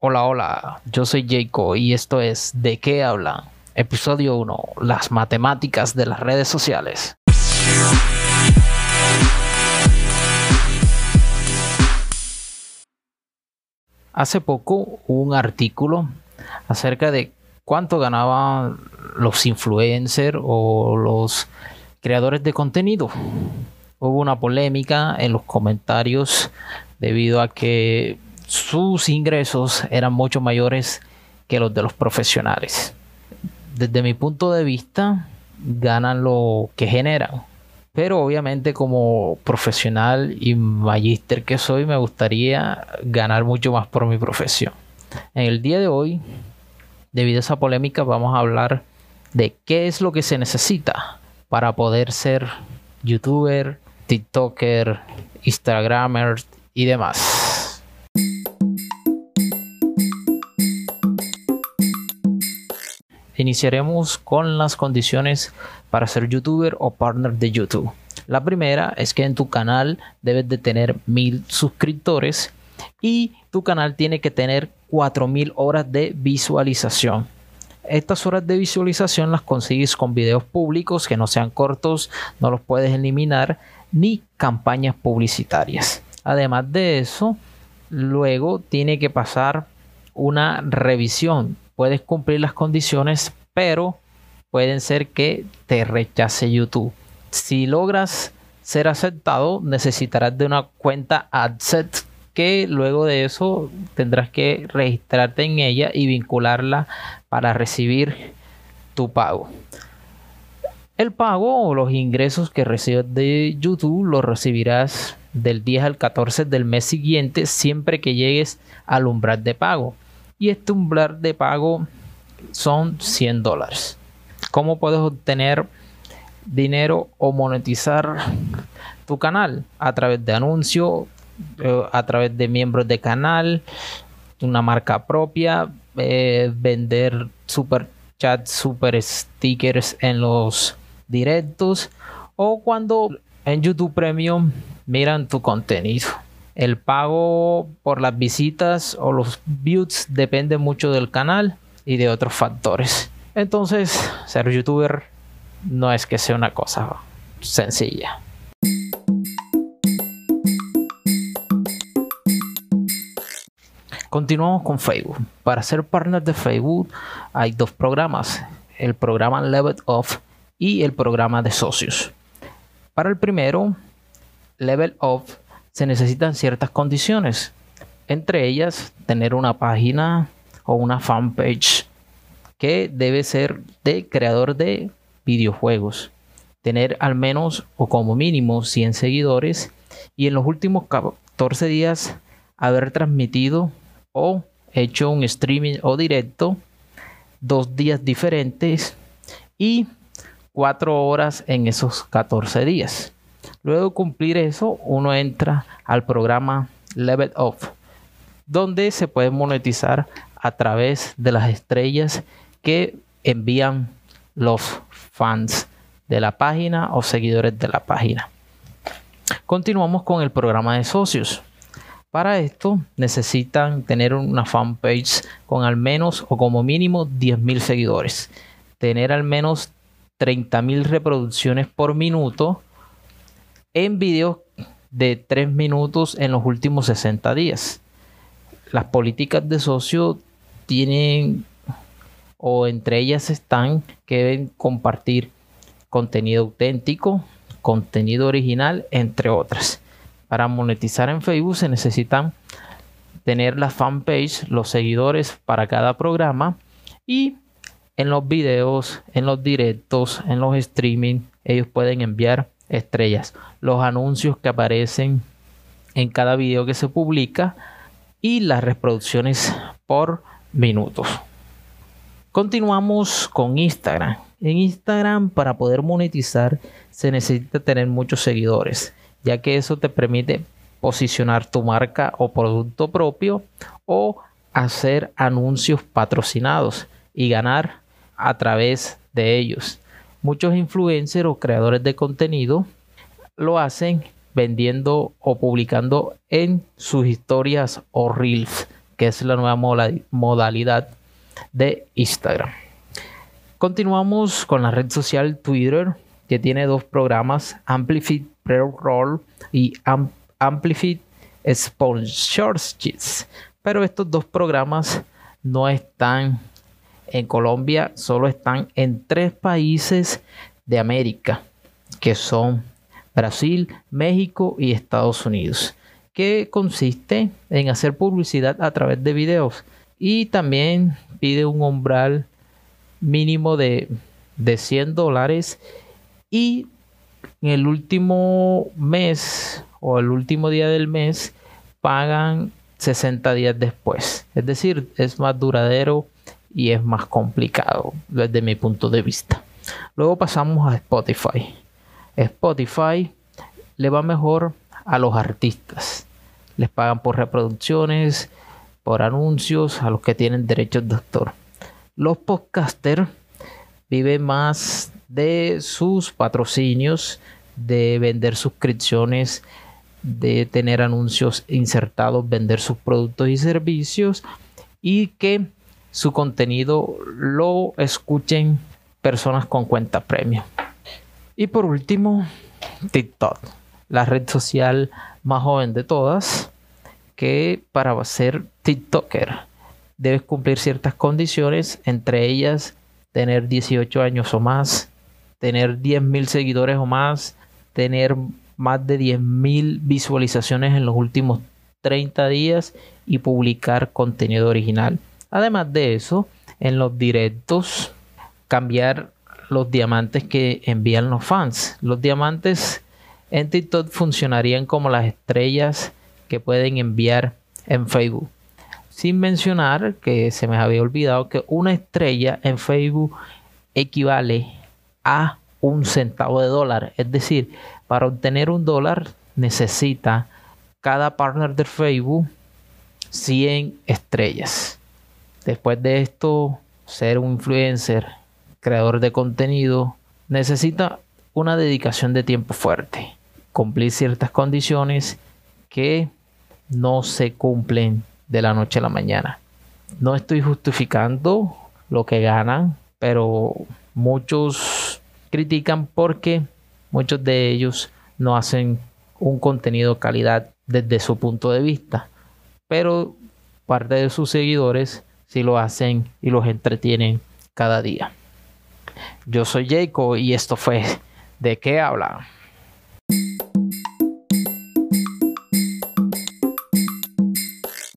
Hola, hola, yo soy Jaco y esto es ¿De qué hablan? Episodio 1, las matemáticas de las redes sociales. Hace poco hubo un artículo acerca de cuánto ganaban los influencers o los creadores de contenido. Hubo una polémica en los comentarios debido a que sus ingresos eran mucho mayores que los de los profesionales. Desde mi punto de vista, ganan lo que generan. Pero obviamente como profesional y magíster que soy, me gustaría ganar mucho más por mi profesión. En el día de hoy, debido a esa polémica, vamos a hablar de qué es lo que se necesita para poder ser youtuber, tiktoker, instagramer y demás. Iniciaremos con las condiciones para ser youtuber o partner de YouTube. La primera es que en tu canal debes de tener mil suscriptores y tu canal tiene que tener 4000 horas de visualización. Estas horas de visualización las consigues con videos públicos que no sean cortos, no los puedes eliminar, ni campañas publicitarias. Además de eso, luego tiene que pasar una revisión. Puedes cumplir las condiciones, pero pueden ser que te rechace YouTube. Si logras ser aceptado, necesitarás de una cuenta AdSet que luego de eso tendrás que registrarte en ella y vincularla para recibir tu pago. El pago o los ingresos que recibes de YouTube los recibirás del 10 al 14 del mes siguiente siempre que llegues al umbral de pago. Y este umbral de pago son 100 dólares. ¿Cómo puedes obtener dinero o monetizar tu canal? A través de anuncios, eh, a través de miembros de canal, una marca propia, eh, vender super chats, super stickers en los directos o cuando en YouTube Premium miran tu contenido. El pago por las visitas o los views depende mucho del canal y de otros factores. Entonces, ser youtuber no es que sea una cosa sencilla. Continuamos con Facebook. Para ser partner de Facebook hay dos programas. El programa Level Off y el programa de socios. Para el primero, Level Up, se necesitan ciertas condiciones, entre ellas tener una página o una fanpage que debe ser de creador de videojuegos, tener al menos o como mínimo 100 seguidores y en los últimos 14 días haber transmitido o hecho un streaming o directo dos días diferentes y cuatro horas en esos 14 días. Luego de cumplir eso, uno entra al programa Level Off, donde se puede monetizar a través de las estrellas que envían los fans de la página o seguidores de la página. Continuamos con el programa de socios. Para esto necesitan tener una fanpage con al menos o como mínimo 10.000 seguidores, tener al menos 30.000 reproducciones por minuto en videos de 3 minutos en los últimos 60 días. Las políticas de socio tienen o entre ellas están que deben compartir contenido auténtico, contenido original, entre otras. Para monetizar en Facebook se necesitan tener la fanpage, los seguidores para cada programa y en los videos, en los directos, en los streaming, ellos pueden enviar estrellas. Los anuncios que aparecen en cada video que se publica y las reproducciones por minutos. Continuamos con Instagram. En Instagram para poder monetizar se necesita tener muchos seguidores, ya que eso te permite posicionar tu marca o producto propio o hacer anuncios patrocinados y ganar a través de ellos. Muchos influencers o creadores de contenido lo hacen vendiendo o publicando en sus historias o reels que es la nueva modalidad de Instagram. Continuamos con la red social Twitter, que tiene dos programas, Amplify Pre-Roll y Amplify Sponsorships. Pero estos dos programas no están en Colombia, solo están en tres países de América, que son Brasil, México y Estados Unidos, que consiste en hacer publicidad a través de videos y también pide un umbral mínimo de, de 100 dólares y en el último mes o el último día del mes pagan 60 días después. Es decir, es más duradero y es más complicado desde mi punto de vista. Luego pasamos a Spotify. Spotify le va mejor a los artistas. Les pagan por reproducciones, por anuncios, a los que tienen derechos de autor. Los podcasters viven más de sus patrocinios, de vender suscripciones, de tener anuncios insertados, vender sus productos y servicios y que su contenido lo escuchen personas con cuenta premium. Y por último, TikTok, la red social más joven de todas, que para ser TikToker debes cumplir ciertas condiciones, entre ellas tener 18 años o más, tener 10.000 seguidores o más, tener más de 10.000 visualizaciones en los últimos 30 días y publicar contenido original. Además de eso, en los directos, cambiar los diamantes que envían los fans. Los diamantes en TikTok funcionarían como las estrellas que pueden enviar en Facebook. Sin mencionar que se me había olvidado que una estrella en Facebook equivale a un centavo de dólar. Es decir, para obtener un dólar necesita cada partner de Facebook 100 estrellas. Después de esto, ser un influencer, creador de contenido, necesita una dedicación de tiempo fuerte, cumplir ciertas condiciones que no se cumplen de la noche a la mañana. No estoy justificando lo que ganan, pero muchos critican porque muchos de ellos no hacen un contenido de calidad desde su punto de vista, pero parte de sus seguidores sí lo hacen y los entretienen cada día. Yo soy Jacob y esto fue ¿De qué habla?